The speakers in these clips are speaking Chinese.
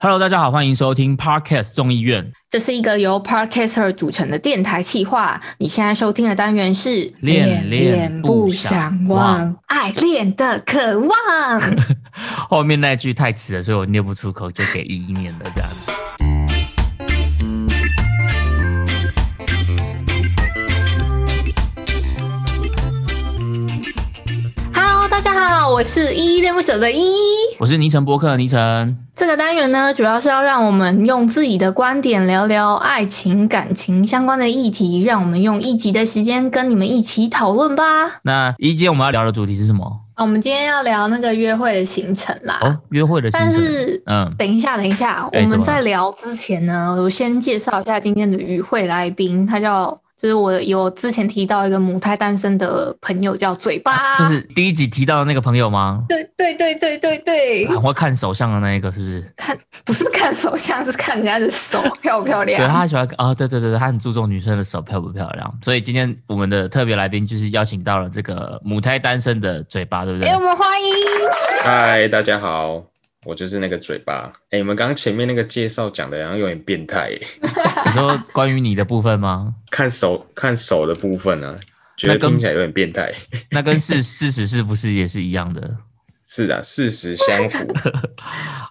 Hello，大家好，欢迎收听 Podcast 众议院。这是一个由 Podcaster 组成的电台企划。你现在收听的单元是恋恋不想忘，爱恋的渴望。后面那句太迟了，所以我念不出口，就给一一念了这样子。好，我是依依恋不舍的依依，我是尼城播客的尼城。这个单元呢，主要是要让我们用自己的观点聊聊爱情、感情相关的议题，让我们用一集的时间跟你们一起讨论吧。那一今天我们要聊的主题是什么？啊，我们今天要聊那个约会的行程啦。哦，约会的行程。但是，嗯，等一下，等一下，哎我们在聊之前呢，我先介绍一下今天的与会来宾，他叫，就是我有之前提到一个母胎单身的朋友叫嘴巴，就是第一集提到的那个朋友吗？对对对对对对，很会看手相的那一个，是不是？看不是看手相，是看人家的手 漂不漂亮对，他喜欢啊、对对对对，他很注重女生的手漂不漂亮，所以今天我们的特别来宾就是邀请到了这个母胎单身的嘴巴，对不对？哎，我们欢迎嗨，大家好，我就是那个嘴巴。哎、你们刚刚前面那个介绍讲的，好像有点变态耶。你说关于你的部分吗？看手看手的部分呢、啊，觉得听起来有点变态。那跟事事实是不是也是一样的？是啊，事实相符。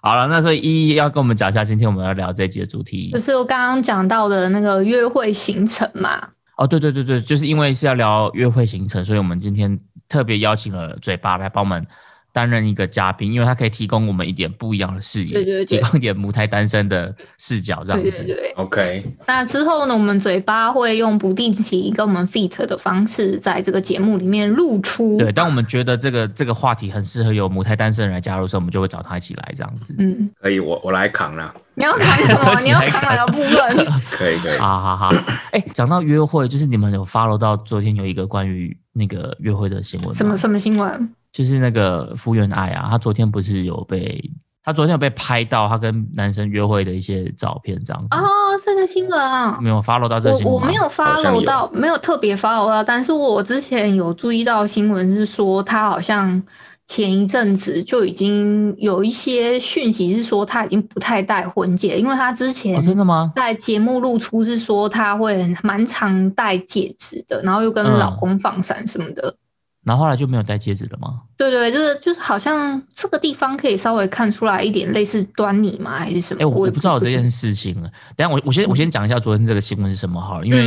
好了，那所以依依要跟我们讲一下，今天我们要聊这一集的主题就。是我刚刚讲到的那个约会行程嘛。哦，对对对对，就是因为是要聊约会行程，所以我们今天特别邀请了嘴巴来帮我们担任一个嘉宾，因为他可以提供我们一点不一样的视野，对对对提供一点母胎单身的视角，这样子。对对对。OK，那之后呢，我们嘴巴会用不定期跟我们 feat 的方式，在这个节目里面露出。对，当我们觉得这个这个话题很适合有母胎单身的人来加入的时候，我们就会找他一起来这样子。嗯，可以，我我来扛啦。你要扛什么？你要扛哪个部分？可以可以。好好好，哎，讲到约会，就是你们有 follow 到昨天有一个关于那个约会的新闻？什么什么新闻？就是那个福原爱啊，她昨天不是有被，她昨天有被拍到她跟男生约会的一些照片，这样子。哦，这个新闻啊。没有 follow 到这个新闻我我没有 follow 有到，没有特别 follow 到，但是我之前有注意到新闻是说，她好像前一阵子就已经有一些讯息是说他已经不太戴婚戒，因为他之前哦，真的吗？在节目露出是说他会蛮常戴戒指的，然后又跟嗯老公放闪什么的。然后后来就没有戴戒指了吗？对对，就是就是好像这个地方可以稍微看出来一点类似端倪吗？还是什么？哎、我我也不知道有这件事情了。等下我我先我先讲一下昨天这个新闻是什么好了，因为、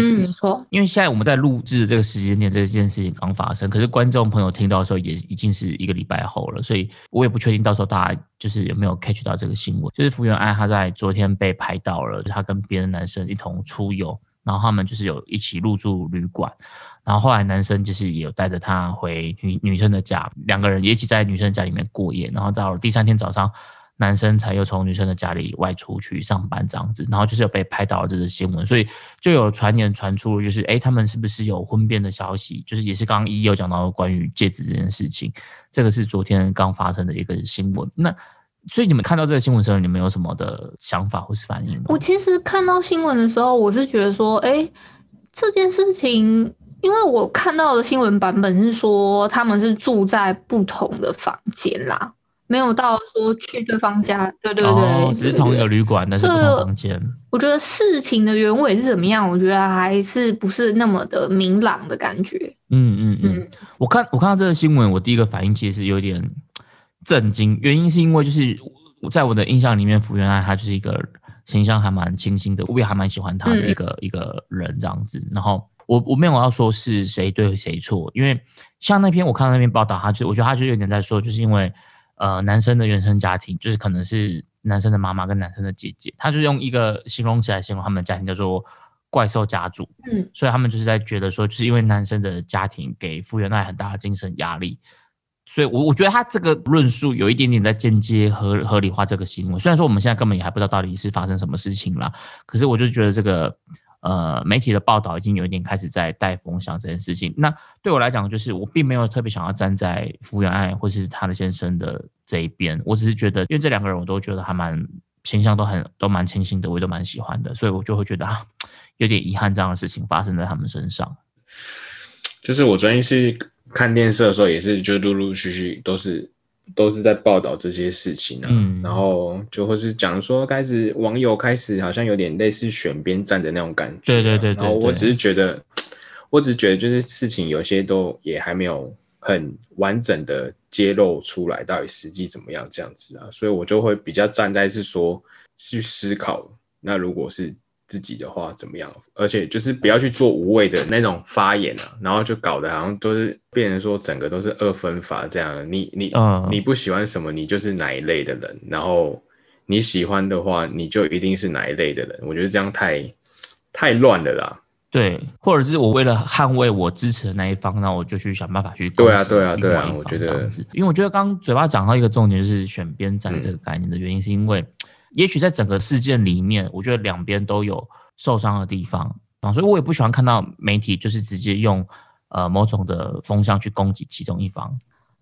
因为现在我们在录制的这个时间点，这件事情刚发生，可是观众朋友听到的时候也已经是一个礼拜后了，所以我也不确定到时候大家就是有没有 catch 到这个新闻。就是福原爱她在昨天被拍到了，她跟别的男生一同出游，然后他们就是有一起入住旅馆，然后后来男生就是也有带着她回女女生的家，两个人一起在女生的家里面过夜，然后到了第三天早上。男生才又从女生的家里外出去上班这样子，然后就是有被拍到了这个新闻，所以就有传言传出，就是哎，他们是不是有婚变的消息？就是也是刚刚一有讲到关于戒指这件事情，这个是昨天刚发生的一个新闻。那所以你们看到这个新闻的时候，你们有什么的想法或是反应吗？我其实看到新闻的时候，我是觉得说，哎，这件事情，因为我看到的新闻版本是说他们是住在不同的房间啦，没有到说去对方家。对对对，哦，只是同一个。旅馆，但是不同房间。我觉得事情的原委是怎么样，我觉得还是不是那么的明朗的感觉。嗯嗯嗯嗯，我看我看到这个新闻，我第一个反应其实是有点震惊，原因是因为就是我在我的印象里面，福原爱她就是一个形象还蛮清新的，我也还蛮喜欢她的一个、一个人这样子。然后我我没有要说是谁对谁错，因为像那篇我看到那篇报道，他就我觉得他就有点在说，就是因为呃男生的原生家庭，就是可能是男生的妈妈跟男生的姐姐，他就用一个形容词来形容他们的家庭叫做怪兽家族。嗯，所以他们就是在觉得说，就是因为男生的家庭给福原爱很大的精神压力，所以我我觉得他这个论述有一点点在间接合合理化这个行为。虽然说我们现在根本也还不知道到底是发生什么事情啦，可是我就觉得这个呃媒体的报道已经有一点开始在带风向这件事情。那对我来讲，就是我并没有特别想要站在福原爱或是他的先生的这一边，我只是觉得，因为这两个人我都觉得还蛮形象都很都蛮清新的，我也都蛮喜欢的，所以我就会觉得啊，有点遗憾这样的事情发生在他们身上。就是我昨天是看电视的时候，也是就陆陆续续都是都是在报道这些事情啊，嗯然后就或是讲说开始网友开始好像有点类似选边站的那种感觉啊、对对对对对然后 我只是觉得，我只是觉得就是事情有些都也还没有很完整的揭露出来，到底实际怎么样这样子啊，所以我就会比较站在是说去思考，那如果是。自己的话怎么样？而且就是不要去做无谓的那种发言啊，然后就搞得好像都是变成说整个都是二分法这样。你你、嗯你不喜欢什么，你就是哪一类的人，然后你喜欢的话，你就一定是哪一类的人。我觉得这样太太乱了啦。对，或者是我为了捍卫我支持的那一方，那我就去想办法去对啊对啊对啊我觉得因为我觉得刚刚嘴巴讲到一个重点，就是选边站这个概念的原因，是因为也许在整个事件里面，我觉得两边都有受伤的地方啊，所以我也不喜欢看到媒体就是直接用呃某种的风向去攻击其中一方。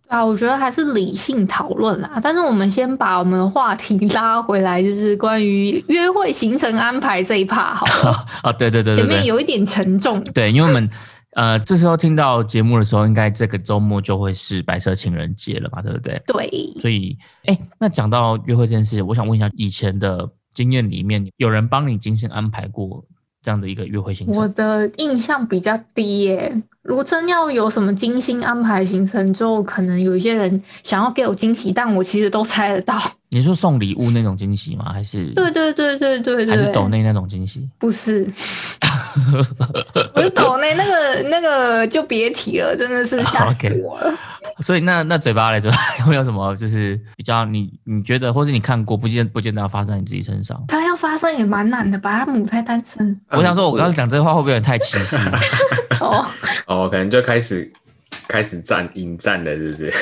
啊，我觉得还是理性讨论啦。但是我们先把我们的话题拉回来，就是关于约会行程安排这一趴好了。啊，对对对对前面，有一点沉重，对，因为我们呃这时候听到节目的时候，应该这个周末就会是白色情人节了嘛，对不对？对，所以，哎，那讲到约会这件事，我想问一下，以前的经验里面，有人帮你精心安排过这样的一个约会行程我？的印象比较低耶。如果真要有什么精心安排行程之后，可能有一些人想要给我惊喜，但我其实都猜得到。你说送礼物那种惊喜吗？还是对对对对对对，还是抖内那种惊喜？不是，不是抖内那个那个就别提了，真的是吓死我了。所以那那嘴巴来说，有没有什么就是比较你你觉得，或是你看过不见不见得要发生在你自己身上？他要发生也蛮难的吧？他母胎单身我想说，我刚刚讲这话会不会有点太歧视？哦，哦，可能就开始开始战引战了，是不是？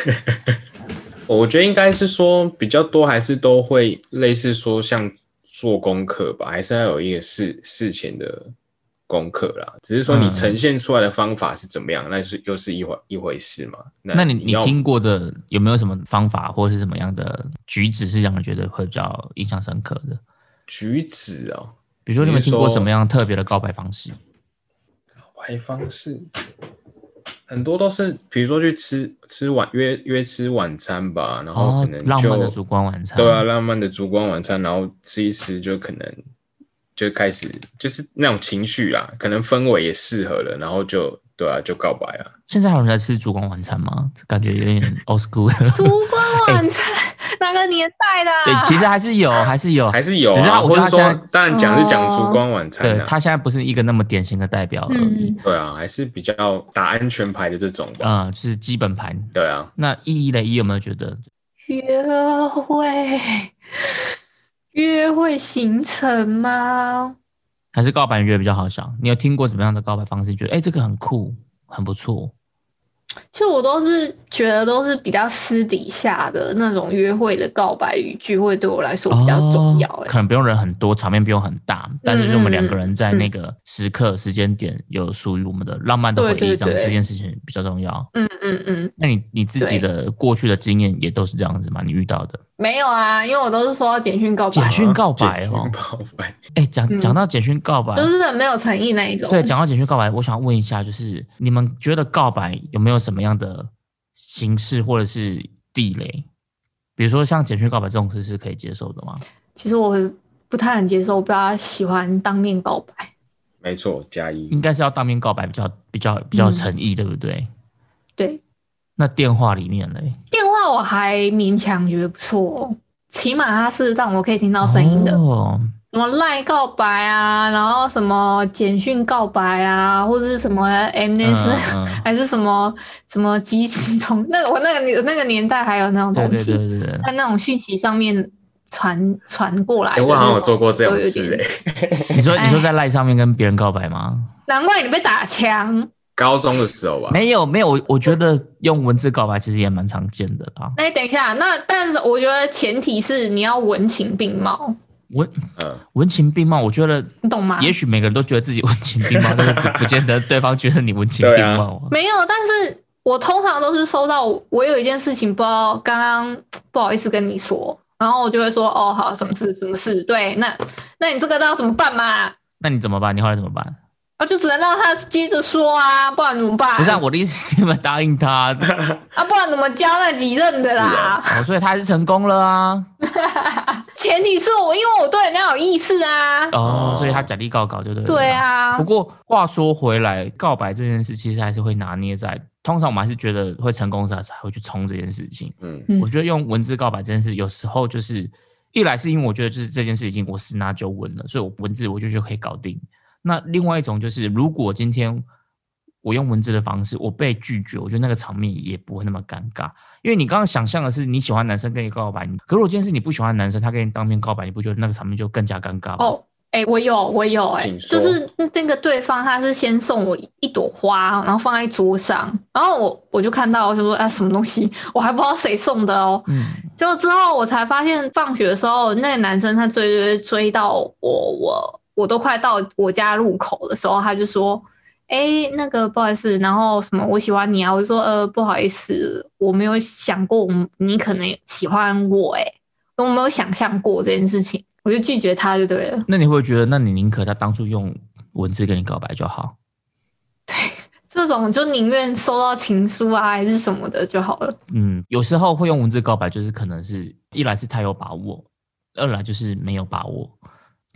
我觉得应该是说比较多，还是都会类似说像做功课吧，还是要有一个事事前的功课啦。只是说你嗯呈现出来的方法是怎么样，那是又是一回一回事嘛。那你你要听过的有没有什么方法或是什么样的举止是让人觉得会比较印象深刻的？举止哦，比如说你们听过什么样特别的告白方式？告白方式很多都是，比如说去吃吃晚约约吃晚餐吧，然后哦可能，就、浪漫的烛光晚餐。对啊，浪漫的烛光晚餐，然后吃一吃就可能就开始就是那种情绪啦，可能氛围也适合了，然后就对啊，就告白啊。现在还有人在吃烛光晚餐吗？感觉有点 old school。烛光晚餐 哪个年代的对啊？，其实还是有，还是有，还是有啊，只是他我或者说当然讲是讲哦烛光晚餐啊，对他现在不是一个那么典型的代表而已。嗯，对啊，还是比较打安全牌的这种吧。嗯，就是基本盘。对啊，那一一的一有没有觉得？约会约会行程吗？还是告白你觉得比较好想？你有听过怎么样的告白方式？觉得哎、这个很酷，很不错。其实我都是觉得都是比较私底下的那种约会的告白语句，会对我来说比较重要、欸。哦可能不用人很多，场面不用很大，但是就是我们嗯两个人在那个时刻、时间点有属于我们的浪漫的回忆，这样这件事情比较重要。嗯嗯嗯，那你你自己的过去的经验也都是这样子吗？你遇到的没有啊，因为我都是收到简讯告白简，讯告白简哦讯，告白，哎，讲嗯讲到简讯告白，就是很没有诚意那一种。对，讲到简讯告白，我想问一下，就是你们觉得告白有没有什么样的形式或者是地雷？比如说像简讯告白这种事是可以接受的吗？其实我不太能接受，我比较喜欢当面告白。没错，加一应该是要当面告白比较比较比较诚意，对不对？对，那电话里面嘞，我还勉强觉得不错，起码它是让我可以听到声音的。哦，什么赖告白啊，然后什么简讯告白啊，或者是什么 MS，、嗯嗯 还是什么什么即时通，那个我那个年那个年代还有那种东西，对对对，在那种讯息上面传传过来。我好像有做过这种都有事你说你说哎在赖上面跟别人告白吗？难怪你被打枪。高中的时候吧。没有没有，我我觉得用文字告白其实也蛮常见的啦。那你等一下，那但是我觉得前提是你要文情并茂，文嗯，文情并茂，我觉得你懂吗？也许每个人都觉得自己文情并茂，但是不 不见得对方觉得你文情并茂啊。没有，但是我通常都是收到我有一件事情不知道刚刚不好意思跟你说，然后我就会说哦好，什么事什么事，对，那那你这个要怎么办嘛？那你怎么办？你后来怎么办？啊，就只能让他接着说啊，不然怎么办？不是啊，我的意思是你们答应他，啊，不然怎么交那几任的啦？哦，所以他还是成功了啊。前提是我因为我对人家有意思啊。哦，哦所以他假力告搞就对了。对。啊不，过话说回来，告白这件事其实还是会拿捏在，通常我们还是觉得会成功才才会去冲这件事情。嗯嗯我觉得用文字告白这件事，有时候就是一来是因为我觉得就是这件事已经我十拿九稳了，所以我文字我就就可以搞定。那另外一种就是，如果今天我用文字的方式，我被拒绝，我觉得那个场面也不会那么尴尬，因为你刚刚想象的是你喜欢男生跟你告白，可如果今天是你不喜欢的男生，他跟你当面告白，你不觉得那个场面就更加尴尬吗？哦，哎、我有，我有、哎，就是那个对方他是先送我一朵花，然后放在桌上，然后我我就看到，我就说啊，什么东西，我还不知道谁送的哦。嗯，结果之后我才发现，放学的时候那个男生他追追追到我，我我都快到我家路口的时候，他就说。哎，那个不好意思，然后什么我喜欢你啊，我就说呃不好意思，我没有想过你可能喜欢我、哎，我没有想象过这件事情，我就拒绝他就对了。那你会觉得，那你宁可他当初用文字跟你告白就好？对这种就宁愿收到情书啊，还是什么的就好了。嗯，有时候会用文字告白，就是可能是一来是太有把握，二来就是没有把握。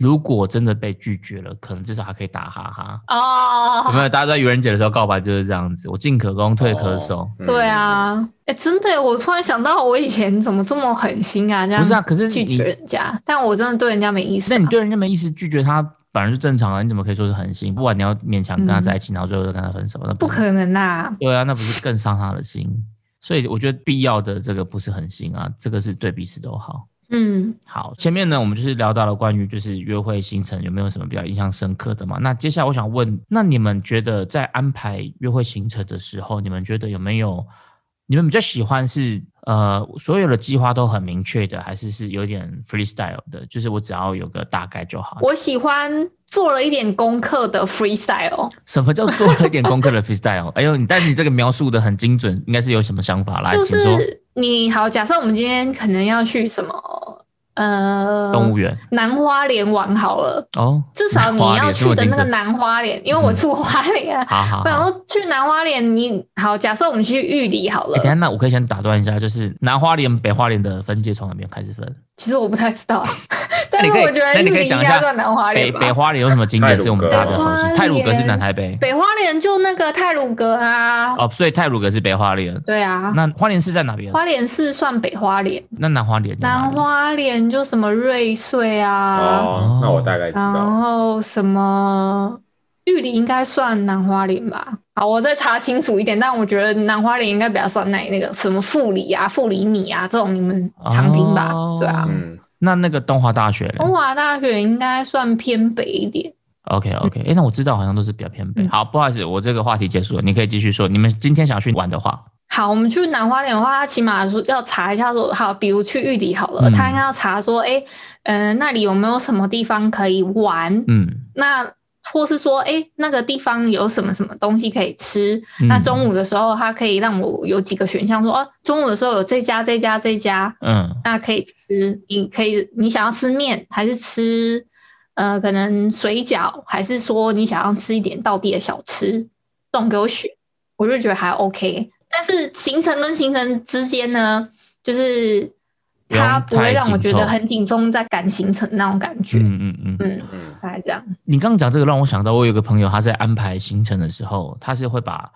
如果真的被拒绝了，可能至少还可以打哈哈哦。有哦，没有？大家在愚人节的时候告白就是这样子，我进可攻，退可守。嗯对，啊，哎、真的，我突然想到，我以前怎么这么狠心啊？这样不是啊可是拒绝人家，但我真的对人家没意思、啊。那你对人家没意思，拒绝他反而是正常啊？你怎么可以说是狠心？不管你要勉强跟他在一起，然后最后再跟他分手，那是不可能啊！对啊，那不是更伤他的心？所以我觉得必要的这个不是狠心啊，这个是对彼此都好。嗯，好，前面呢，我们就是聊到了关于就是约会行程有没有什么比较印象深刻的嘛？那接下来我想问，那你们觉得在安排约会行程的时候，你们觉得有没有你们比较喜欢是呃所有的计划都很明确的，还是是有点 freestyle 的？就是我只要有个大概就好。我喜欢做了一点功课的 freestyle。什么叫做了一点功课的 freestyle？哎呦，你但是你这个描述的很精准，应该是有什么想法来，就。是你好，假设我们今天可能要去什么呃动物园南花莲玩好了，哦，至少你花要去的那个南花莲，因为我嗯住花莲啊。好好好。我想说去南花莲，你好，假设我们去玉里好了哎，等，下，那我可以先打断一下，就是南花莲、北花莲的分界从哪边开始分？其实我不太知道，但是我觉得你可以玉里应讲一下该算南花北莲吧。北花莲有什么景点是我们大家比较熟悉？泰鲁阁是南台北北花莲就那个泰鲁阁啊，哦，所以泰鲁阁是北花莲。对啊，那花莲市在哪边？花莲是算北花莲，那南花莲？南花莲就什么瑞穗啊，哦，那我大概知道然道。后什么玉里应该算南花莲吧。好，我再查清楚一点，但我觉得南花莲应该比较算那那个什么富里啊、富里米啊这种，你们常听吧？哦对啊，嗯，那那个东华大学嘞东华大学应该算偏北一点。？OK OK，哎，那我知道好像都是比较偏北。嗯好，不好意思，我这个话题结束了，你可以继续说。你们今天想去玩的话，好，我们去南花莲的话，他起码说要查一下说，好，比如去玉里好了，嗯他应该要查说，哎、嗯、那里有没有什么地方可以玩？嗯，那或是说，哎、那个地方有什么什么东西可以吃？嗯那中午的时候，他可以让我有几个选项，说，哦、中午的时候有这家、这家、这家，嗯那可以吃。你可以，你想要吃面，还是吃呃可能水饺，还是说你想要吃一点道地的小吃？这种给我选，我就觉得还 OK。但是行程跟行程之间呢，就是它不会让我觉得很紧张，在赶行程那种感觉。嗯嗯嗯。嗯，嗯大概这样。你刚刚讲这个让我想到，我有个朋友他在安排行程的时候，他是会把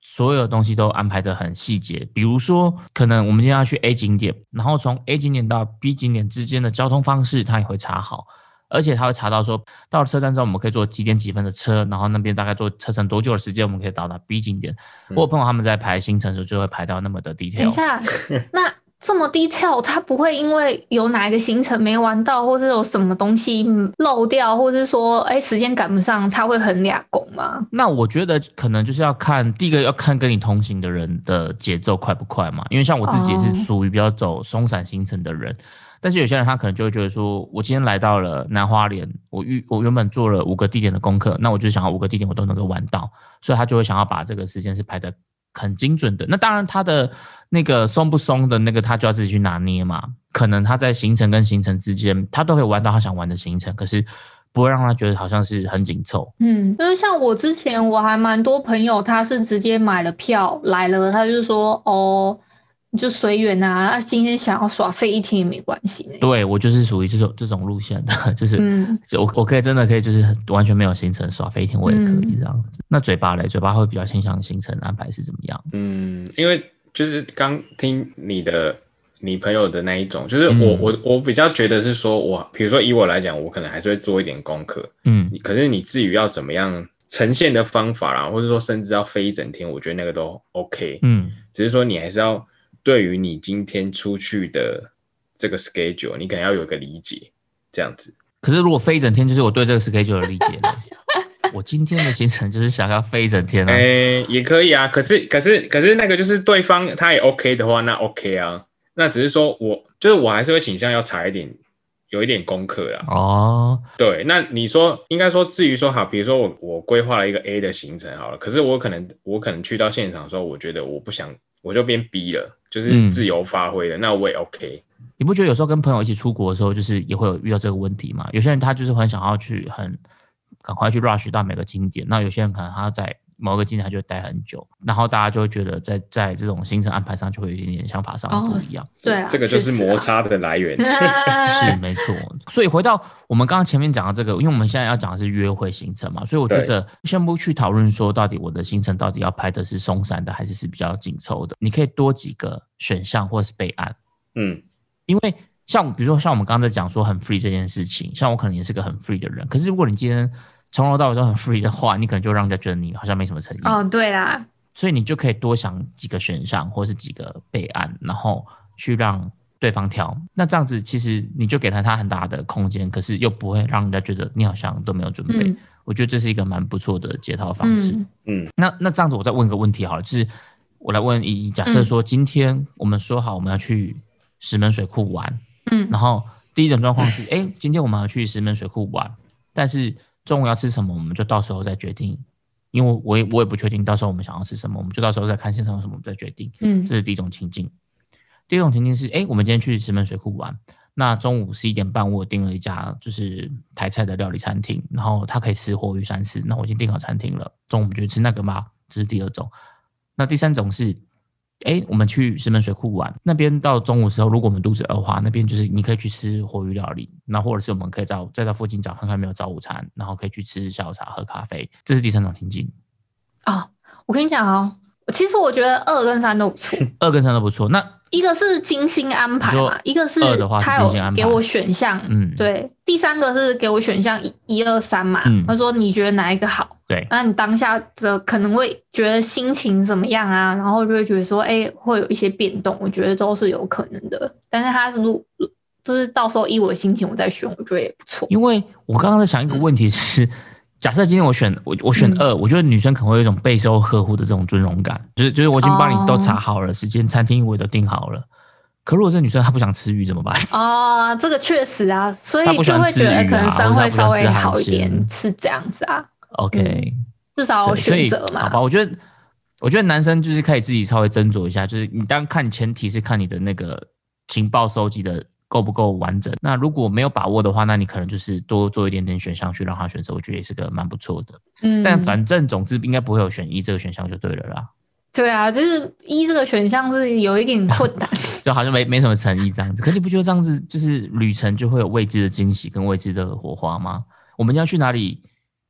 所有东西都安排的很细节。比如说，可能我们今天要去 A 景点，然后从 A 景点到 B 景点之间的交通方式，他也会查好。而且他会查到说，到了车站之后，我们可以坐几点几分的车，然后那边大概坐车程多久的时间，我们可以到达 B 景点。嗯我有朋友他们在排行程的时候，就会排到那么的 detail。等一下，那这么 detail，他不会因为有哪一个行程没玩到，或是有什么东西漏掉，或是说哎时间赶不上，他会很俩拱吗？那我觉得可能就是要看第一个要看跟你同行的人的节奏快不快嘛，因为像我自己也是哦属于比较走松散行程的人，但是有些人他可能就会觉得说，我今天来到了南花莲，我预我原本做了五个地点的功课，那我就想要五个地点我都能够玩到，所以他就会想要把这个时间是排的很精准的。那当然他的那个松不松的那个他就要自己去拿捏嘛，可能他在行程跟行程之间他都可以玩到他想玩的行程，可是。不会让他觉得好像是很紧凑。嗯，因为像我之前我还蛮多朋友，他是直接买了票来了，他就说哦，你就随缘啊，他今天想要耍废一天也没关系呢。对我就是属于这种这种路线的，就是、嗯就我我可以真的可以就是完全没有行程耍飞一天，我也可以嗯这样子。那嘴巴嘞，嘴巴会比较倾向行程安排是怎么样？嗯，因为就是刚听你的你朋友的那一种，就是我、嗯我我比较觉得是说我，比如说以我来讲，我可能还是会做一点功课，嗯你可是你至于要怎么样呈现的方法啦，或者说甚至要飞一整天，我觉得那个都 OK，嗯只是说你还是要对于你今天出去的这个 schedule，你可能要有个理解，这样子。可是如果飞一整天，就是我对这个 schedule 的理解了。我今天的行程就是想要飞一整天啊。哎、也可以啊，可是可是可是那个就是对方他也 OK 的话，那 OK 啊，那只是说我就是我还是会倾向要查一点，有一点功课啦。哦，对，那你说应该说至于说好，比如说我我规划了一个 A 的行程好了，可是我可能我可能去到现场的时候，我觉得我不想，我就变 B 了，就是嗯自由发挥的，那我也 OK。你不觉得有时候跟朋友一起出国的时候，就是也会有遇到这个问题吗？有些人他就是很想要去很赶快去 rush 到每个景点，那有些人可能他在某个景点他就会待很久，然后大家就会觉得在在这种行程安排上就会有一点点想法上的不一样。对啊，这个就是摩。擦的来源。是 没错，所以回到我们刚刚前面讲的这个，因为我们现在要讲的是约会行程嘛，所以我觉得先不去讨论说到底我的行程到底要拍的是松散的还是是比较紧凑的，你可以多几个选项或是备案，嗯因为像比如说像我们刚刚在讲说很 free 这件事情，像我可能也是个很 free 的人，可是如果你今天从头到尾都很 free 的话，你可能就让人家觉得你好像没什么诚意，哦，对啦，所以你就可以多想几个选项或是几个备案，然后去让对方挑。那这样子其实你就给了他很大的空间，可是又不会让人家觉得你好像都没有准备。嗯我觉得这是一个蛮不错的解套方式。嗯嗯那那这样子，我再问个问题好了，就是我来问依依，假嗯设说今天我们说好我们要去石门水库玩，嗯然后第一种状况是，哎、今天我们要去石门水库玩，但是中午要吃什么，我们就到时候再决定。因为我也我也不确定到时候我们想要吃什么，我们就到时候再看现场有什么，我们再决定。嗯这是第一种情境。第二种情境是，哎，我们今天去石门水库玩，那中午十一点半我订了一家就是台菜的料理餐厅，然后它可以吃活鱼三丝，那我已经订好餐厅了，中午我们就去吃那个嘛，这是第二种。那第三种是，哎，我们去石门水库玩，那边到中午的时候，如果我们肚子饿的话，那边就是你可以去吃活鱼料理，那或者是我们可以找再到附近找看看有没有早午餐，然后可以去吃下午茶、喝咖啡，这是第三种情境。哦，我跟你讲哦，其实我觉得二跟三都不错，二跟三都不错，那一个是精心安排嘛，一个是他有给我选项，嗯对，第三个是给我选项一、一二三嘛，嗯他说你觉得哪一个好？对，那你当下的可能会觉得心情怎么样啊？然后就会觉得说，哎、会有一些变动，我觉得都是有可能的。但是他是录就是到时候依我的心情我再选，我觉得也不错。因为我刚刚在想一个问题是，假设今天我选我我选嗯二，我觉得女生可能会有一种备受呵护的这种尊荣感，就是就是我已经帮你都查好了，时间、餐厅我也都订好了。可如果这女生她不想吃鱼怎么办？哦，这个确实啊，所以就会觉得可能三会稍微好一点，是这样子啊，OK，、至少有对所以选择嘛。好吧，我觉得我觉得男生就是可以自己稍微斟酌一下，就是你当然看前提是看你的那个情报收集的够不够完整。那如果没有把握的话，那你可能就是多做一点点选项去让他选择，我觉得也是个蛮不错的。嗯，但反正总之应该不会有选一这个选项就对了啦，对啊，就是一这个选项是有一点困难。就好像没没什么诚意这样子。可你不觉得这样子就是旅程就会有未知的惊喜跟未知的火花吗？我们要去哪里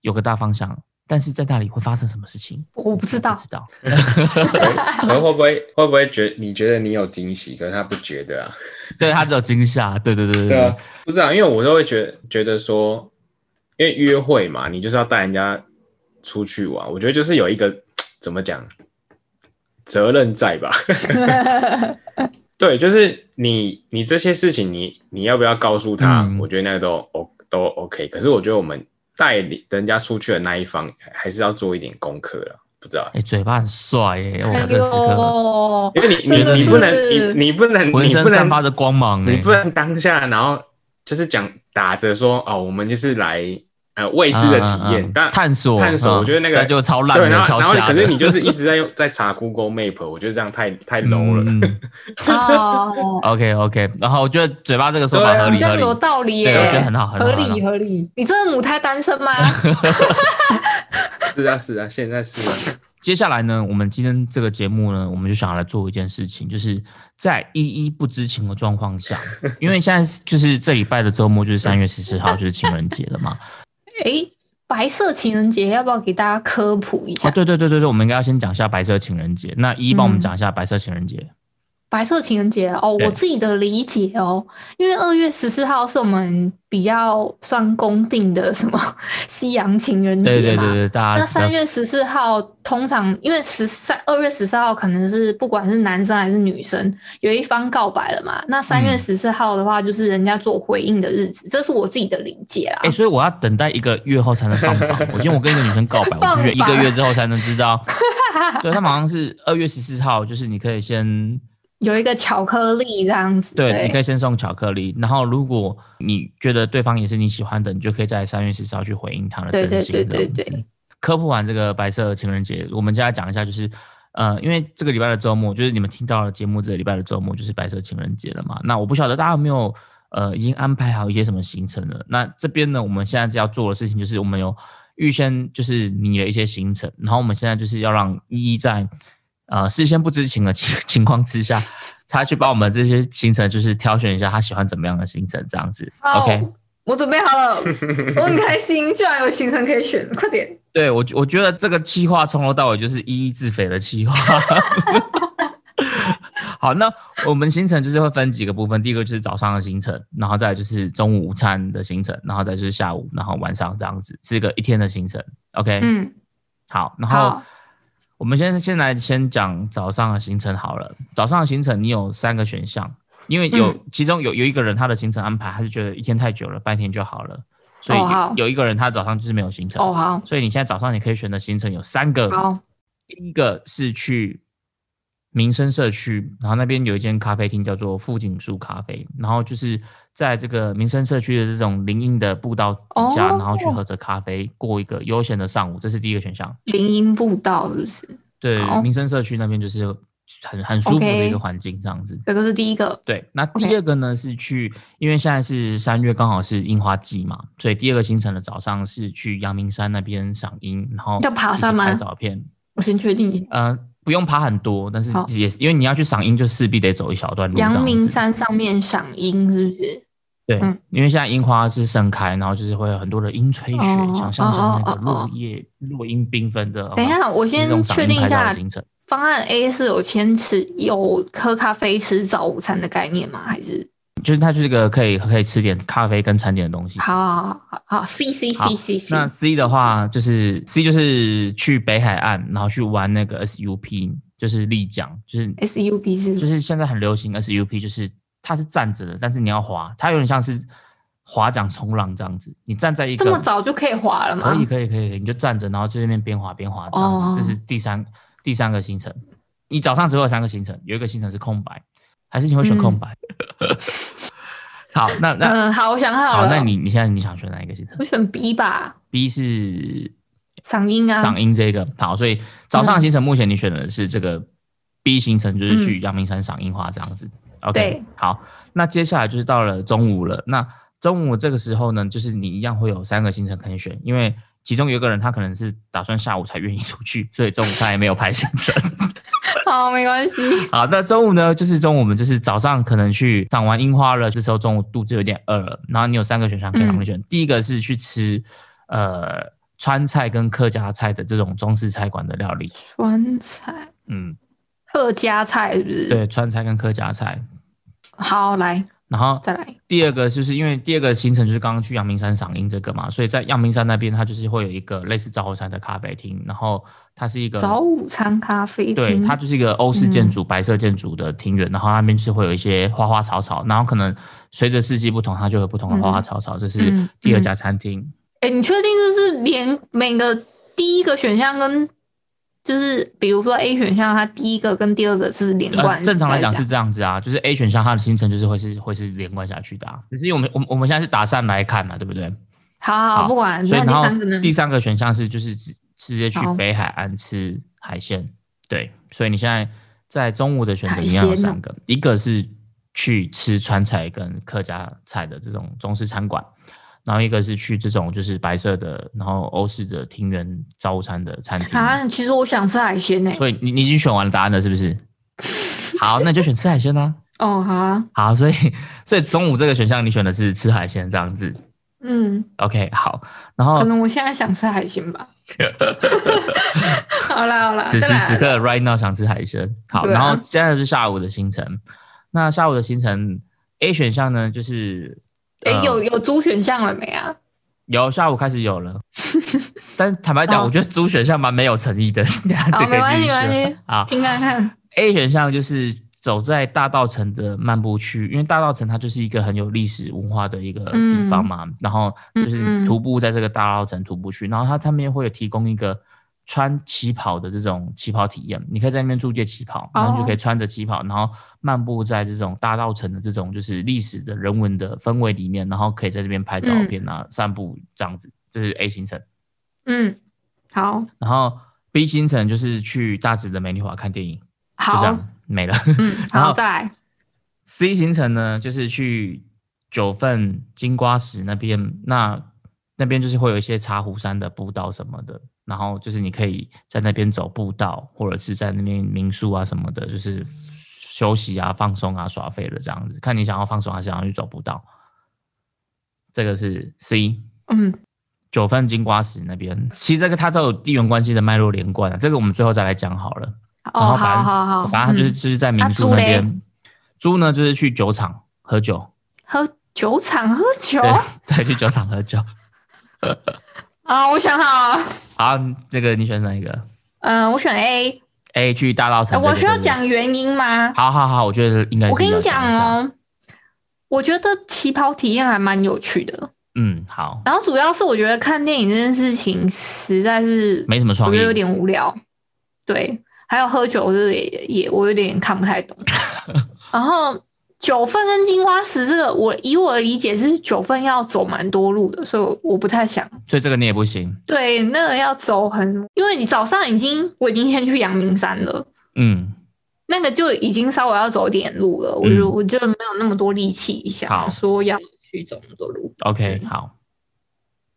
有个大方向，但是在那里会发生什么事情？我不知道不知道。可能 会不会会不会觉你觉得你有惊喜，可是他不觉得啊？对他只有惊吓，对对对对对啊，不是啊，因为我都会觉得觉得说，因为约会嘛，你就是要带人家出去玩，我觉得就是有一个怎么讲责任在吧？对，就是你你这些事情你，你要不要告诉他？嗯我觉得那个都 O 都 OK。可是我觉得我们带领人家出去的那一方，还是要做一点功课了。不知道，哎、嘴巴很帅耶！我哎这个时刻，因为你你你不能你你不能浑你不能身散发着光芒哎。你不能当下然后就是讲打着说哦，我们就是来呃未知的体验，嗯嗯嗯。但探索探索，嗯。我觉得那个那就超烂对，的然后然后超瞎的。可是你就是一直在用在查 Google Map，我觉得这样太太 low 了。嗯嗯哦，OK OK，然后我觉得嘴巴这个说法合理合理。你这样有，道理耶，对我觉得很好很好合理合理。你真的母胎单身吗？是啊是啊，现在是啊。接下来呢，我们今天这个节目呢，我们就想要来做一件事情，就是在依依不知情的状况下，因为现在就是这礼拜的周末就是三月十四号，就是情人节了嘛。哎，白色情人节要不要给大家科普一下？哦，对对对对对，我们应该要先讲一下白色情人节。那依依帮我们讲一下白色情人节。白色情人节哦，我自己的理解哦，因为二月十四号是我们比较算公定的什么 西洋情人节嘛。对对对对，大那三月十四号通常因为十三二月十四号可能是不管是男生还是女生有一方告白了嘛，那三月嗯十四号的话就是人家做回应的日子，这是我自己的理解啦。哎、所以我要等待一个月后才能放榜。我今天我跟一个女生告白，我一个月之后才能知道。对，他们好像是二月十四号，就是你可以先有一个巧克力这样子，对，你可以先送巧克力，然后如果你觉得对方也是你喜欢的，你就可以在三月十四号去回应他的真心。对对对科普完这个白色情人节，我们就来讲一下，就是呃，因为这个礼拜的周末，就是你们听到了节目，这个礼拜的周末就是白色情人节了嘛。那我不晓得大家有没有呃已经安排好一些什么行程了？那这边呢，我们现在要做的事情就是我们有预先就是拟了一些行程，然后我们现在就是要让依依在呃事先不知情的情 情况之下，他去帮我们这些行程就是挑选一下他喜欢怎么样的行程，这样子。好 OK，我准备好了，我很开心，居然有行程可以选，快点。对我我觉得这个计划从头到尾就是一一自肥的计划。好，那我们行程就是会分几个部分，第一个就是早上的行程，然后再来就是中午午餐的行程，然后再就是下午，然后晚上这样子，是一个一天的行程。OK，、嗯，好，然后好，我们先先来先讲早上的行程好了。早上的行程你有三个选项，因为有、嗯。其中有有一个人他的行程安排，他是觉得一天太久了，半天就好了，所以有一个人他早上就是没有行程。哦，好，所以你现在早上你可以选的行程有三个，好，第一个是去民生社区，然后那边有一间咖啡厅叫做富锦树咖啡，然后就是在这个民生社区的这种林荫的步道底下，哦然后去喝着咖啡，过一个悠闲的上午，这是第一个选项。林荫步道是不是？对，民生社区那边就是很很舒服的一个环境，这样子。这个是第一个。对，那第二个呢是去，因为现在是三月，刚好是樱花季嘛，所以第二个行程的早上是去阳明山那边赏樱，然后要爬山吗拍照片。我先确定一下，呃，不用爬很多，但是也因为你要去赏樱，就势必得走一小段路。阳明山上面赏樱是不是？对，嗯因为现在樱花是盛开，然后就是会有很多的樱吹雪，哦想象中那个落叶、落樱缤纷的。等一下，我先确定一下，行程。方案 A 是有先吃有喝咖啡吃早午餐的概念吗？还是就是它就是一个可以可以吃点咖啡跟餐点的东西。好好好好好，C C C C C。那 C 的话就是 C 就是去北海岸，然后去玩那个 SUP，就是丽江，就是，S U P 是就是现在很流行 SUP，就是它是站着的，但是你要滑，它有点像是划桨冲浪这样子。你站在一个这么早就可以滑了吗？可以可以可以，可以你就站着，然后在那边边滑边滑这样子。哦这是第三第三个行程。你早上只会有三个行程，有一个行程是空白，还是你会选空白？好，那那、嗯，好，我想好好，了。那你你现在你想选哪一个行程我选 B 吧，？B 是赏樱啊。赏樱这个好，所以早上行程目前你选的是这个 B 行程，就是去阳明山赏樱花这样子。OK，好，那接下来就是到了中午了。那中午这个时候呢，就是你一样会有三个行程可以选，因为其中有一个人他可能是打算下午才愿意出去，所以中午他也没有排行程。好，没关系。好，那中午呢，就是中午我们就是早上可能去赏完樱花了，这时候中午肚子有点饿了，然后你有三个选项可以让你选。第一个是去吃呃川菜跟客家菜的这种中式菜馆的料理，川菜、嗯，客家菜是不是？。对，川菜跟客家菜。好，来然后再来。第二个就是因为第二个行程就是刚刚去阳明山赏樱这个嘛，所以在阳明山那边它就是会有一个类似早午餐的咖啡厅，然后它是一个早午餐咖啡厅对，它就是一个欧式建筑、白色建筑的庭院，然后那边是会有一些花花草草，然后可能随着四季不同，它就有不同的花花草草。这是嗯第二家餐厅。哎、你确定这是连每个第一个选项跟就是比如说 A 选项，它第一个跟第二个是连贯、呃，正常来讲是这样子啊，就是 A 选项它的行程就是会是会是连贯下去的、啊，只是因为我们我们我们现在是打散来看嘛，对不对？好好好不管，所以然后第三个选项是就是直直接去北海岸吃海鲜，对，所以你现在在中午的选择海一样有三个，一个是去吃川菜跟客家菜的这种中式餐馆，然后一个是去这种就是白色的，然后欧式的庭园早餐的餐厅。啊，其实我想吃海鲜呢。所以你你已经选完了答案了，是不是？好，那就选吃海鲜啦、哦，好啊，好，所以所以中午这个选项你选的是吃海鲜这样子。嗯，OK，好，然后可能我现在想吃海鲜吧。好啦好啦，此时此刻 right now 想吃海鲜。好，啊然后接下来是下午的行程。那下午的行程 A 选项呢，就是哎、呃有有租选项了没啊？有下午开始有了，但坦白讲，我觉得租选项蛮没有诚意的。这好，个没关系，没关系系。，好听看看。，A 选项就是走在大道城的漫步区，因为大道城它就是一个很有历史文化的一个地方嘛，然后就是徒步在这个大道城徒步区，然后它上面会有提供一个穿旗袍的这种旗袍体验，你可以在那边租借旗袍，然后你就可以穿着旗袍，然后漫步在这种大道城的这种就是历史的人文的氛围里面，然后可以在这边拍照片啊、散步这样子，这是 A 行程。嗯，好，然后 B 行程就是去大直的美丽华看电影，就这好，样没了。嗯，然后好，再来。C 行程呢，就是去九份金瓜石那边，那那边就是会有一些茶壶山的步道什么的，然后就是你可以在那边走步道，或者是在那边民宿啊什么的，就是休息啊、放松啊、耍废了这样子，看你想要放松还是想要去走步道。这个是 C 嗯，九份金瓜石那边，其实这个它都有地缘关系的脉络连贯啊，这个我们最后再来讲好了。然哦，后反正好好好，反正它就是、嗯。就是在民宿那边，猪呢就是去酒厂喝酒，喝酒厂喝酒？对对，去酒厂喝酒。啊，我想好了，好，这个你选哪一个嗯，我选 A。？A 去大稻城、呃我需要。讲原因吗？好好好，我觉得应该是我跟你讲，哦，我觉得旗袍体验还蛮有趣的。嗯，好，然后主要是我觉得看电影这件事情实在是没什么创意我觉得有点无聊。对，还有喝酒，这也也我有点看不太懂。然后九份跟金花石这个，我以我的理解是九份要走蛮多路的，所以我我不太想。所以这个你也不行。对，那个要走很，因为你早上已经我已经先去阳明山了。嗯，那个就已经稍微要走点路了，我就我就没有那么多力气想说要去走那么多路。OK，嗯好，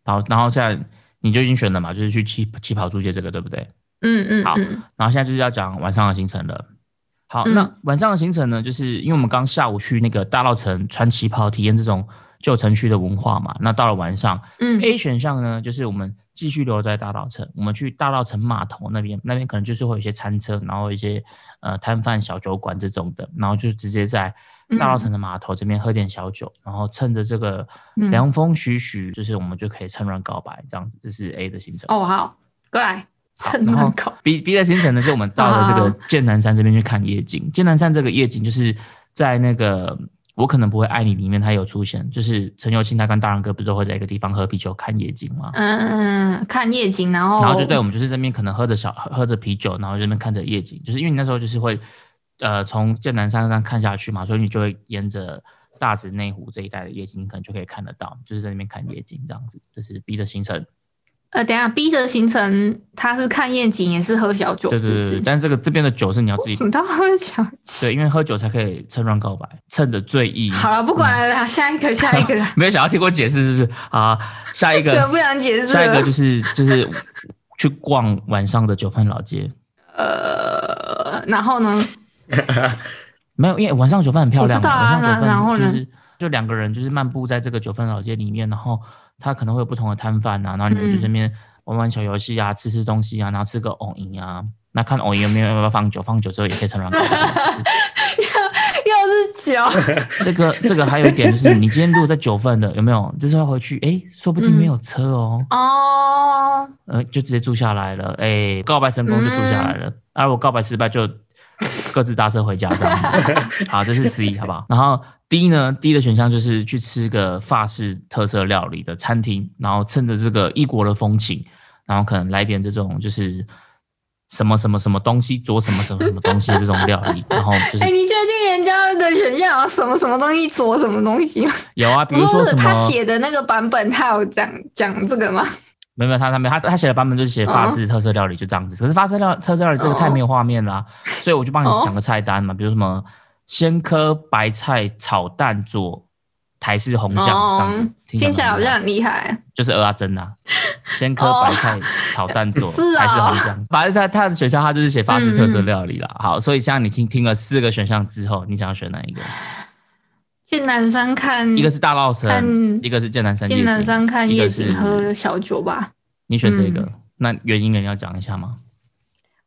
好，然后现在你就已经选了嘛，就是去旗旗袍租界这个，对不对？嗯嗯好，然后现在就是要讲晚上的行程了。好，嗯。那晚上的行程呢，就是因为我们刚下午去那个大稻城穿旗袍体验这种旧城区的文化嘛，那到了晚上嗯，A 选项呢，就是我们继续留在大稻城，我们去大稻城码头那边，那边可能就是会有一些餐车，然后一些呃摊贩、小酒馆这种的，然后就直接在大稻城的码头这边喝点小酒，然后趁着这个嗯。凉风徐徐，就是我们就可以趁乱告白，这样子，这是 A 的行程。哦好，过来。趁好然后乱搞。B B 的行程呢，就我们到了这个剑南山这边去看夜景。剑南山这个夜景就是在那个我可能不会爱你里面，它有出现，就是陈友庆他跟大仁哥不是都会在一个地方喝啤酒看夜景吗？嗯，看夜景，然后然后就对我们就是这边可能喝着小喝喝着啤酒，然后这边看着夜景，就是因为你那时候就是会呃从剑南山上看下去嘛，所以你就会沿着大直内湖这一带的夜景，你可能就可以看得到，就是在那边看夜景这样子。这是 B 的行程。呃，等一下 B 的行程，他是看夜景，也是喝小酒，对对对对，是是但是这个这边的酒是你要自己为什么他会讲？对，因为喝酒才可以趁乱告白，趁着醉意。好了，不管了啦，下一个，下一个啦。没有想要听我解释，是不是？啊，下一对，个，不想解释下一个就是就是去逛晚上的九份老街。呃，然后呢？没有，因为晚上九份很漂亮知道啊然后呢就是就两个人就是漫步在这个九份老街里面，然后他可能会有不同的摊贩呐，然后你们就嗯这边玩玩小游戏啊，吃吃东西啊，然后吃个藕饮啊，那看藕饮有没有要不要放酒，放酒之后也可以趁乱告白。又是酒，这个这个还有一点就是，你今天如果在九份的有没有？这时候回去，哎，说不定没有车哦。哦，呃，就直接住下来了，哎、告白成功就住下来了，而、我告白失败就各自搭车回家这样子。好，这是 C，好不好？然后 D 呢？D 的选项就是去吃个法式特色料理的餐厅，然后趁着这个异国的风情，然后可能来点这种就是什么什么什么东西做什么什么什么东西的这种料理，然后就是哎、你确定人家的选项有什么什么东西做什么东西吗？有啊，比如说什么他写的那个版本，他有讲讲这个吗？没有没有，他他没有他他写的版本就是写法式特色料理就这样子，可是法式料特色料理这个太没有画面啦、所以我就帮你想个菜单嘛，比如什么鲜科白菜炒蛋做台式红酱、这样子，哦听起来好像很厉害。就是鹅啊蒸啊，鲜科白菜炒蛋做、台式红酱，反正他他的选项他就是写法式特色料理啦。好，所以现在你听听了四个选项之后，你想要选哪一个？剑南山看一个是大稻看城，一个是剑南山剑南山，看夜是景，喝小酒吧。你选这个，嗯那原因你要讲一下吗？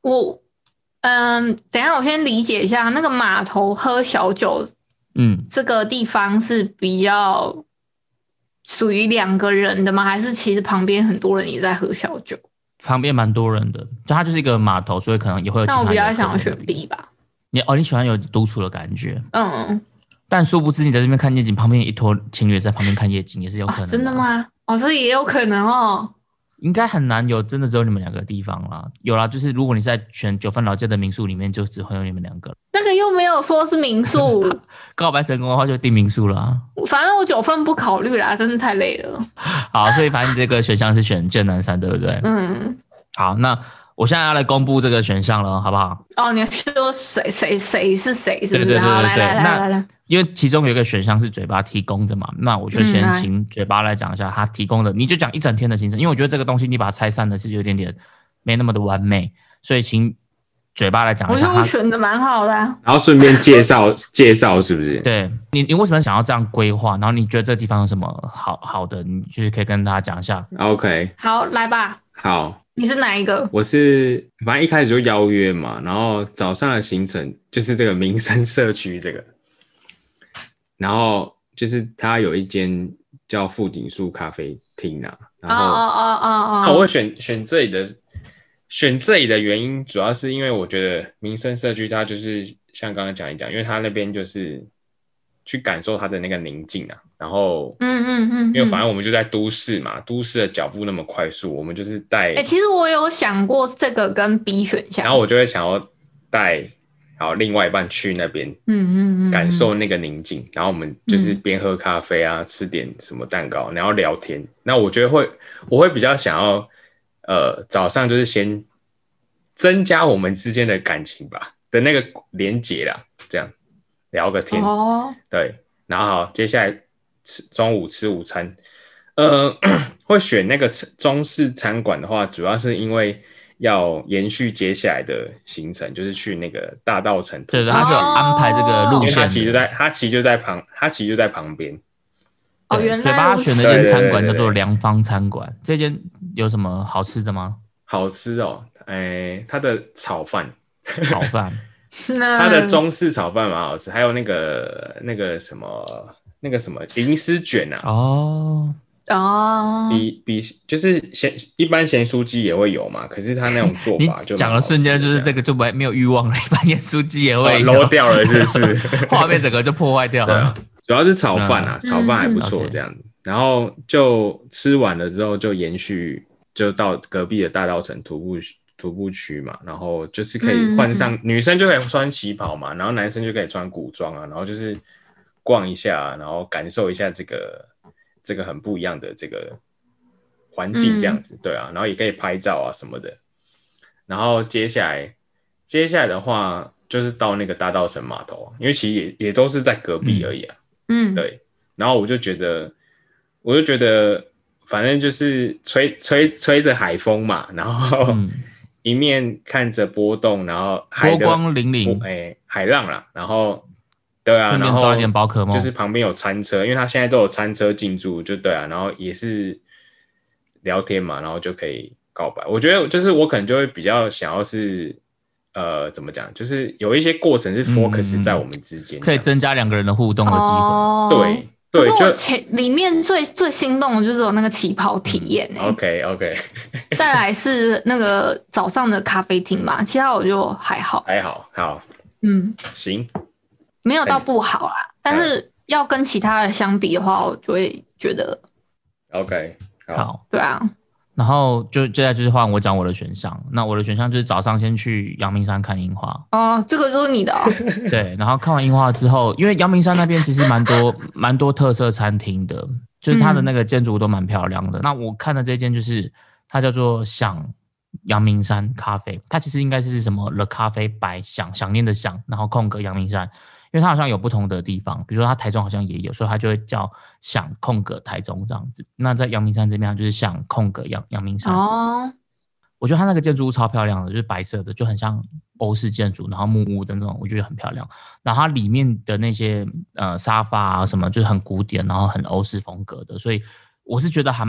我嗯，等一下我先理解一下，那个码头喝小酒嗯，这个地方是比较属于两个人的吗？还是其实旁边很多人也在喝小酒？旁边蛮多人的，就它就是一个码头，所以可能也会有其他那我比较想要选 B 吧。你哦，你喜欢有独处的感觉，嗯，但殊不知你在这边看夜景，旁边一坨情侣在旁边看夜景，也是有可能、哦，真的？吗？哦，所以也有可能哦。应该很难有真的只有你们两个的地方啦。有啦，就是如果你在选九份老街的民宿里面，就只会有你们两个。那个又没有说是民宿，告白成功的话，就订民宿了啊。反正我九份不考虑啦，真的太累了。好，所以反正这个选项是选剑南山，对不对？嗯，好，那我现在要来公布这个选项了，好不好？哦，你说谁谁谁是谁是不是？对对对好，对对来来来来，因为其中有一个选项是嘴巴提供的嘛，那我就先请嘴巴来讲一下他提供的，你就讲一整天的行程，因为我觉得这个东西你把它拆散的是有点点没那么的完美，所以请嘴巴来讲我觉得我一下他。选的蛮好的啊。然后顺便介绍介绍是不是？对你，你为什么想要这样规划？然后你觉得这个地方有什么好好的？你就是可以跟大家讲一下。，OK，好，来吧，好，你是哪一个？我是反正一开始就邀约嘛，然后早上的行程就是这个民生社区这个，然后就是它有一间叫富锦树咖啡厅啊，然后哦哦哦哦我会选选这里的，选这里的原因主要是因为我觉得民生社区它就是像刚刚讲一讲，因为它那边就是去感受它的那个宁静啊，然后嗯嗯嗯，因为反正正我们就在都市嘛，都市的脚步那么快速，我们就是带哎、，其实我有想过这个跟 B 选项，然后我就会想要带好另外一半去那边嗯嗯嗯，感受那个宁静，然后我们就是嗯边喝咖啡啊，吃点什么蛋糕，然后聊天。那我觉得会，我会比较想要，呃，早上就是先增加我们之间的感情吧的那个连结啦，这样聊个天，哦，对。然后好，接下来吃中午吃午餐，呃，会选那个中式餐馆的话，主要是因为。要延续接下来的行程，就是去那个大道城对对，他是有安排这个路线。他其实就在他其实就在旁，他其实就在旁边。哦，原来嘴巴选的一间餐馆叫做良方餐馆，这间有什么好吃的吗？好吃哦，哎，它的炒饭，炒饭。那它的中式炒饭蛮好吃，还有那个那个什么那个什么银丝卷啊，哦，哦，比比就是咸一般咸酥鸡也会有嘛，可是他那种做法就讲了瞬间就是这个个就没没有欲望了，一般盐酥鸡也会有漏掉了，是不是？画面整个就破坏掉了。，主要是炒饭啊，嗯炒饭还不错这样子。然后就吃完了之后，就延续就到隔壁的大道城徒步徒步区嘛，然后就是可以换上、女生就可以穿旗袍嘛，然后男生就可以穿古装啊，然后就是逛一下，然后感受一下这个这个很不一样的这个环境这样子，对啊，然后也可以拍照啊什么的。然后接下来接下来的话就是到那个大道城码头啊，因为其实也也都是在隔壁而已啊。嗯，对，然后我就觉得，我就觉得，反正就是吹吹吹着海风嘛，然后嗯，一面看着波动，然后海波光粼粼。波，哎、海浪啦，然后对啊，然后抓一点宝可梦，就是旁边有餐车，因为他现在都有餐车进驻，就对啊，然后也是聊天嘛，然后就可以告白。我觉得就是我可能就会比较想要是。呃，怎么讲？就是有一些过程是 focus 在我们之间、嗯可以增加两个人的互动的机会。哦，对对，就前里面最最心动的就是有那个起跑体验哎、OK OK，再来是那个早上的咖啡厅嘛，其他我就还好，还好，好，嗯，行，没有到不好啦。但是要跟其他的相比的话，我就会觉得，OK，好，对啊，然后就接下来就是换我讲我的选项。那我的选项就是早上先去阳明山看樱花，哦，这个就是你的哦。对，然后看完樱花之后，因为阳明山那边其实蛮多蛮多特色餐厅的，就是它的那个建筑物都蛮漂亮的。那我看的这间就是它叫做想阳明山咖啡，它其实应该是什么了咖啡白想想念的想，然后空格阳明山，因为它好像有不同的地方，比如说它台中好像也有，所以它就会叫想空格台中这样子。那在阳明山这边它就是想空格阳阳明山。哦，我觉得它那个建筑物超漂亮的，就是白色的，就很像欧式建筑，然后木屋的那种，我觉得很漂亮。然后它里面的那些呃沙发啊什么，就是很古典，然后很欧式风格的，所以我是觉得还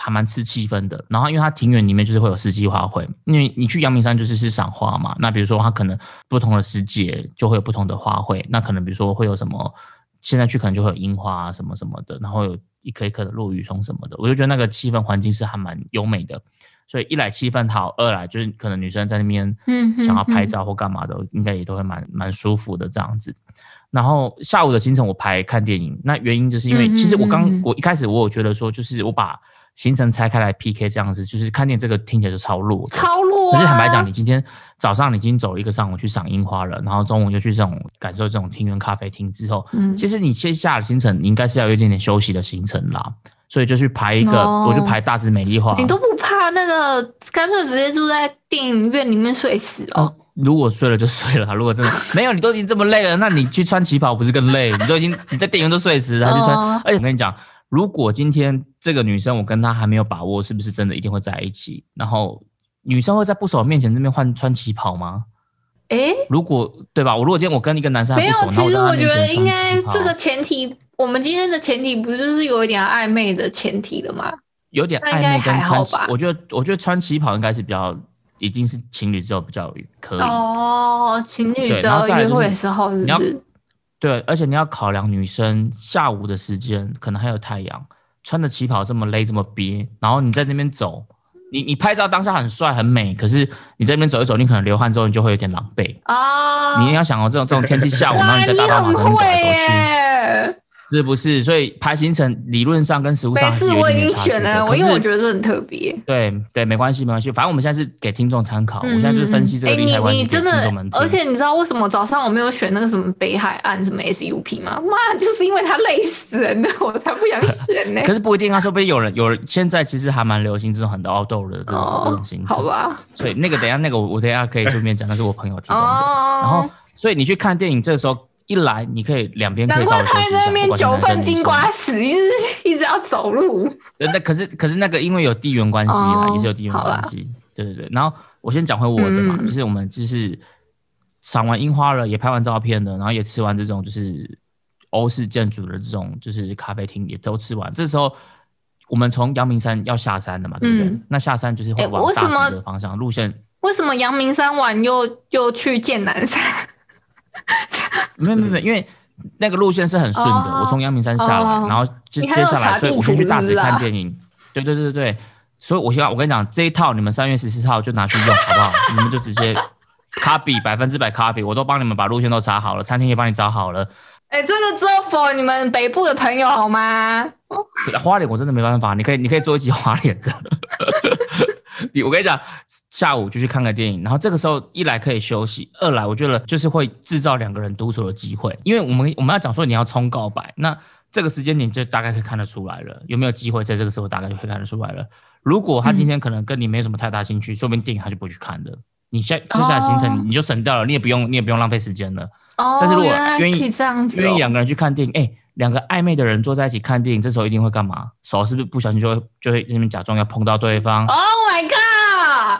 还蛮吃气氛的。然后因为它庭园里面就是会有四季花卉，因为你去阳明山就是是赏花嘛，那比如说它可能不同的时节就会有不同的花卉，那可能比如说会有什么，现在去可能就会有樱花啊什么什么的，然后有一颗一颗的落羽松什么的，我就觉得那个气氛环境是还蛮优美的。所以一来气氛好，二来就是可能女生在那边想要拍照或干嘛的，应该也都会蛮蛮舒服的这样子。然后下午的行程我排看电影，那原因就是因为其实我刚我一开始我有觉得说，就是我把行程拆开来 PK 这样子，就是看电影这个听起来就超弱。超弱、啊。可是坦白讲，你今天早上你已经走了一个上午去赏樱花了，然后中午又去这种感受这种庭园咖啡厅之后，嗯其实你接下来的行程你应该是要有一点点休息的行程啦，所以就去排一个，哦我就排大直美丽华。你都不怕那个，干脆直接住在电影院里面睡死哦。哦，如果睡了就睡了，如果真的 没有，你都已经这么累了，那你去穿旗袍不是更累？你都已经你在电影院都睡死了，还去穿？哦而且我跟你讲，如果今天这个女生我跟她还没有把握是不是真的一定会在一起，然后女生会在不熟的面前这边换穿旗袍吗？诶，如果对吧？我如果今天我跟一个男生还没有，其实我觉得应该这个前提，我们今天的前提不就是有一点暧昧的前提了吗？有点暧昧跟还好吧，穿旗我觉得我觉得穿旗袍应该是比较已经是情侣之后比较可以。哦，情侣的约会的时候是？对，而且你要考量女生下午的时间，可能还有太阳，穿着旗袍这么勒这么憋，然后你在那边走，你你拍照当下很帅很美，可是你在那边走一走，你可能流汗之后你就会有点狼狈。啊，你也要想哦，这种这种天气下午，然后，你在大马路上面走来走去，耶！是不是？所以排行程理论上跟实物上还是我已经一点点差距选了，的。我因为我觉得这很特别。对对，没关系没关系，反正我们现在是给听众参考，我现在就是分析这个哎利害关系真的。而且你知道为什么早上我没有选那个什么北海岸什么 SUP 吗？妈，就是因为它累死人了，我才不想选呢。可是不一定啊，说不定有人有人现在其实还蛮流行这种很多 outdoor 的这种、这种行程，哦好吧。所以那个等一下那个我我等一下可以顺便讲，那是我朋友提供的。哦，然后，所以你去看电影，这时候一来你可以两边可以稍微休息一下，不管是边九份金瓜石，一直 一直要走路。对，那可是可是那个因为有地缘关系啦，哦也是有地缘关系。对对对，然后我先讲回我的嘛，嗯就是我们就是赏完樱花了，也拍完照片了，然后也吃完这种就是欧式建筑的这种就是咖啡厅也都吃完。这时候我们从阳明山要下山的嘛，对不对？嗯那下山就是往大直的方向路线。为什么阳明山完又又去剑南山？没有没有没有，因为那个路线是很顺的。哦我从阳明山下来，哦然后接接下来，所以我先去大直看电影。对对对对对，所以我希望我跟你讲，这一套你们三月十四号就拿去用，好不好？你们就直接 copy 百分之百 copy，我都帮你们把路线都查好了，餐厅也帮你找好了。哎、这个只有 for 你们北部的朋友好吗？花脸我真的没办法，你可以你可以做一集花脸的。你我跟你讲，下午就去看个电影，然后这个时候一来可以休息，二来我觉得就是会制造两个人独处的机会，因为我们我们要讲说你要冲告白，那这个时间点就大概可以看得出来了，有没有机会在这个时候大概就可以看得出来了。如果他今天可能跟你没有什么太大兴趣，说不定电影他就不去看的。你下接下来行哦程你就省掉了，你也不用你也不用浪费时间了。哦，但是如果愿意可以这样子、哦，因为两个人去看电影，哎、两个暧昧的人坐在一起看电影，这时候一定会干嘛？手是不是不小心就会就会那边假装要碰到对方？Oh god！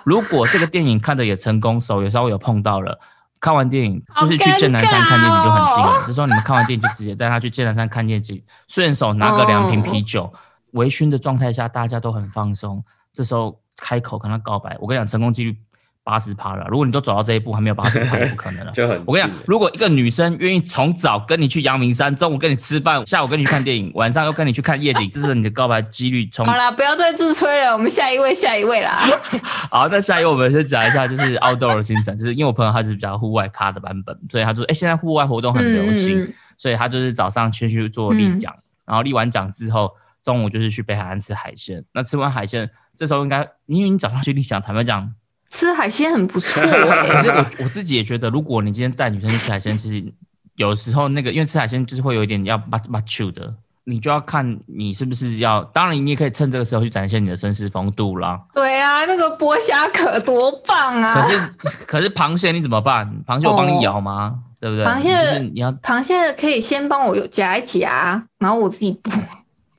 如果这个电影看的也成功，手也稍微有碰到了，看完电影就是去剑南山看电影就很近了。这时候你们看完电影就直接带他去剑南山看电影，顺手拿个两瓶啤酒，微醺的状态下，大家都很放松。这时候开口跟他告白，我跟你讲，成功几率八十趴了。如果你都走到这一步，还没有八十趴，也不可能了。就很我跟你讲，如果一个女生愿意从早跟你去阳明山，中午跟你吃饭，下午跟你去看电影，晚上又跟你去看夜景，这是你的告白几率从好啦，不要再自吹了，我们下一位，下一位啦。好，那下一位我们先讲一下，就是 outdoor 的行程，就是因为我朋友他是比较户外咖的版本，所以他说，哎、现在户外活动很流行，嗯嗯所以他就是早上先去做立桨，然后立完桨之后中午就是去北海岸吃海鲜。那吃完海鲜，这时候应该因为你早上去立想，坦白讲，吃海鲜很不错、可欸。是我我自己也觉得，如果你今天带女生去吃海鲜，其实有时候那个因为吃海鲜就是会有一点要把把 chew 的，你就要看你是不是要，当然你也可以趁这个时候去展现你的绅士风度啦。对啊，那个剥虾壳多棒啊！可是可是螃蟹你怎么办？螃蟹我帮你咬吗？对不对？螃蟹就是你要螃蟹可以先帮我有夹一夹，然后我自己剥。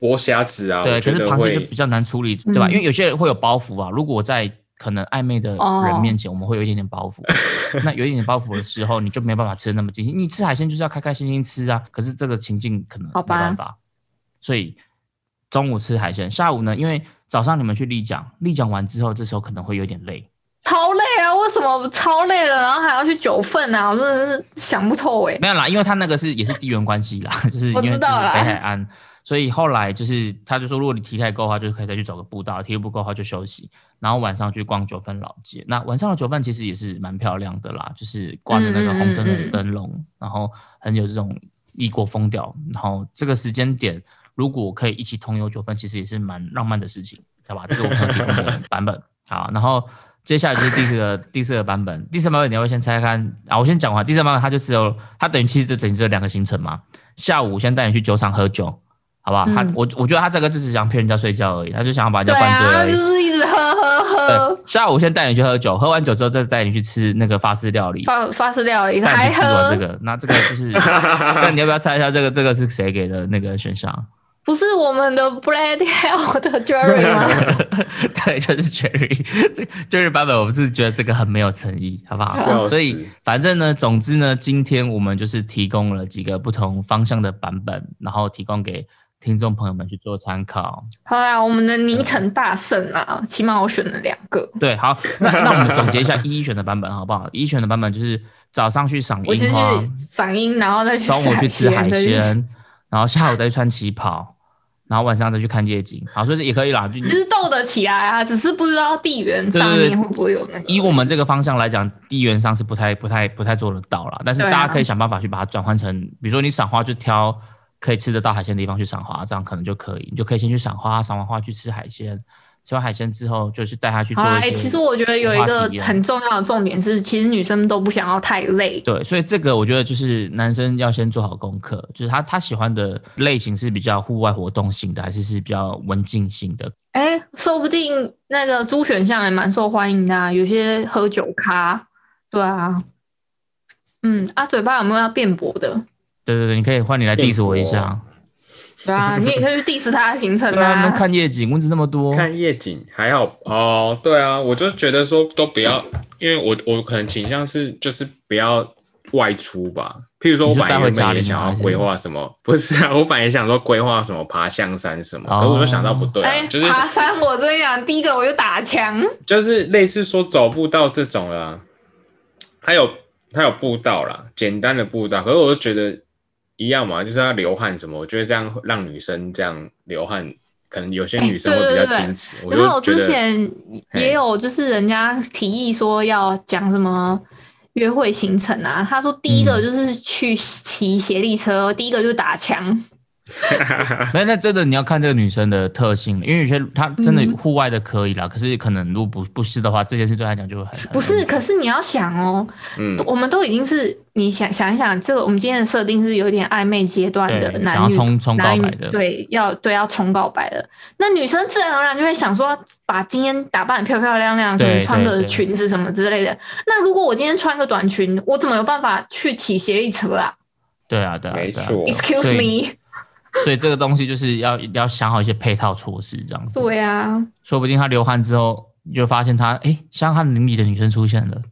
剥虾子啊，对，可是螃蟹就比较难处理，对吧？嗯因为有些人会有包袱啊。如果我在可能暧昧的哦人面前，我们会有一点点包袱。那有一点点包袱的时候，你就没办法吃的那么尽兴。你吃海鲜就是要开开心心吃啊。可是这个情境可能没好吧办法，所以中午吃海鲜，下午呢，因为早上你们去丽江，丽江完之后，这时候可能会有点累。超累啊！为什么超累了，然后还要去九份啊？我真的是想不透哎、没有啦，因为他那个是也是地缘关系啦，就是因我知道啦海岸，所以后来就是他就说，如果你体态够的话，就可以再去走个步道；体力不够的话就休息，然后晚上去逛九份老街。那晚上的九份其实也是蛮漂亮的啦，就是挂着那个红色的灯笼，然后很有这种异国风调。然后这个时间点，如果可以一起同游九份，其实也是蛮浪漫的事情，好吧？这是我们提供的 版本。好，然后。接下来就是第四个第四个版本，第四个版本你要先猜猜看啊？我先讲完，第四个版本它就只有它等于其实就等于只有两个行程嘛。下午先带你去酒厂喝酒，好不好？他嗯我我觉得他这个就是想骗人家睡觉而已，他就想要把人对家灌醉啊，而已。就是一直喝喝喝，下午先带你去喝酒，喝完酒之后再带你去吃那个法式料理，法法式料理，还喝这个，那这个就是，那你要不要猜一下这个这个是谁给的那个选项？不是我们的 Brad Hell 的 Jerry 吗？对，就是 Jerry，这 Jerry 版本，我们是觉得这个很没有诚意，好不好？所以反正呢，总之呢，今天我们就是提供了几个不同方向的版本，然后提供给听众朋友们去做参考。好啦，我们的昵称大胜啊，起码我选了两个。对，好，那那我们总结一下一选的版本好不好？一选的版本就是早上去赏樱花，赏樱，然后再去中午去吃海鲜，然后下午再去穿旗袍，然后晚上再去看夜景。好，所以也可以啦。就 就是斗得起来啊，只是不知道地缘上面会不会有那个。以我们这个方向来讲，地缘上是不太、不太、不太做得到啦。但是大家可以想办法去把它转换成，比如说你赏花就挑可以吃得到海鲜的地方去赏花，这样可能就可以。你就可以先去赏花，赏完花去吃海鲜，吃完海鲜之后就是带他去做一些。其实我觉得有一个很重要的重点是，其实女生都不想要太累。对，所以这个我觉得就是男生要先做好功课，就是他他喜欢的类型是比较户外活动型的，还是是比较文静型的？哎、说不定那个猪选项也蛮受欢迎的、啊，有些喝酒咖，对啊，嗯，啊，嘴巴有没有要辩驳的？对对对，你可以换你来 diss 我一下。对啊，你也可以去 diss 他的行程啊。看夜景，蚊子那么多，看夜景还好哦，对啊，我就觉得说都不要，因为我我可能倾向是就是不要外出吧。譬如说，我本来原本也想要规划什么，不是啊，我本来也想说规划什么爬象山什么，哦可是我就想到不对哎、啊，就是爬山，我跟你讲，第一个我就打枪。就是类似说走步道这种啦，还有它有步道啦，简单的步道，可是我就觉得一样嘛，就是要流汗什么，我觉得这样让女生这样流汗，可能有些女生会比较矜持，然后我之前也有，就是人家提议说要讲什么约会行程啊，他说第一个嗯。就是去骑斜力车，第一个就是打枪。那那真的你要看这个女生的特性，因为有些她真的嗯。户外的可以啦，可是可能如果不不是的话，这件事对她来讲就会很不是，可是你要想哦，嗯，我们都已经是你想想一想，这个我们今天的设定是有点暧昧阶段的对想要男女冲冲告男女白的对，要对要冲告白的。那女生自然而然就会想说，把今天打扮得漂漂亮亮，可能穿个裙子什么之类的。那如果我今天穿个短裙，我怎么有办法去骑斜力车啊对啊对啊，对啊。没错，？Excuse me，所以这个东西就是要要想好一些配套措施，这样子。对啊，说不定他流汗之后，你就发现他哎，香汗淋漓的女生出现了，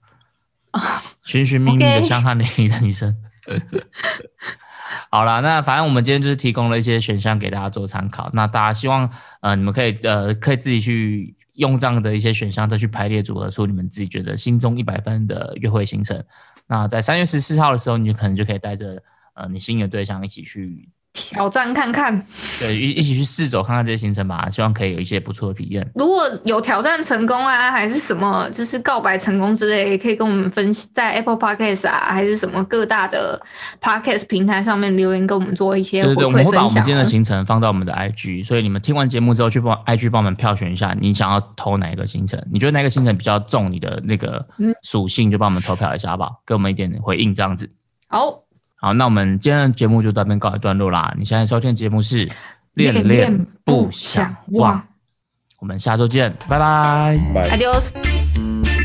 寻寻觅觅的香汗淋漓的女生。好啦，那反正我们今天就是提供了一些选项给大家做参考。那大家希望呃你们可以呃可以自己去用这样的一些选项再去排列组合出你们自己觉得心中一百分的约会行程。那在三月十四号的时候，你就可能就可以带着呃你心仪的对象一起去挑战看看。对，一一起去试走看看这些行程吧，希望可以有一些不错的体验。如果有挑战成功啊，还是什么，就是告白成功之类，也可以跟我们分析，在 Apple Podcast 啊，还是什么各大的 Podcast 平台上面留言，跟我们做一些对对对，我们会把我们。今天的行程放到我们的 IG，所以你们听完节目之后去帮 IG 帮我们票选一下，你想要投哪一个行程？你觉得哪个行程比较重你的那个嗯属性，就帮我们投票一下好不好？给我们一点回应这样子。好，好，那我们今天的节目就到这边告一段落啦。你现在收听的节目是《恋恋不想忘》，我们下周见，拜拜。拜。Adios。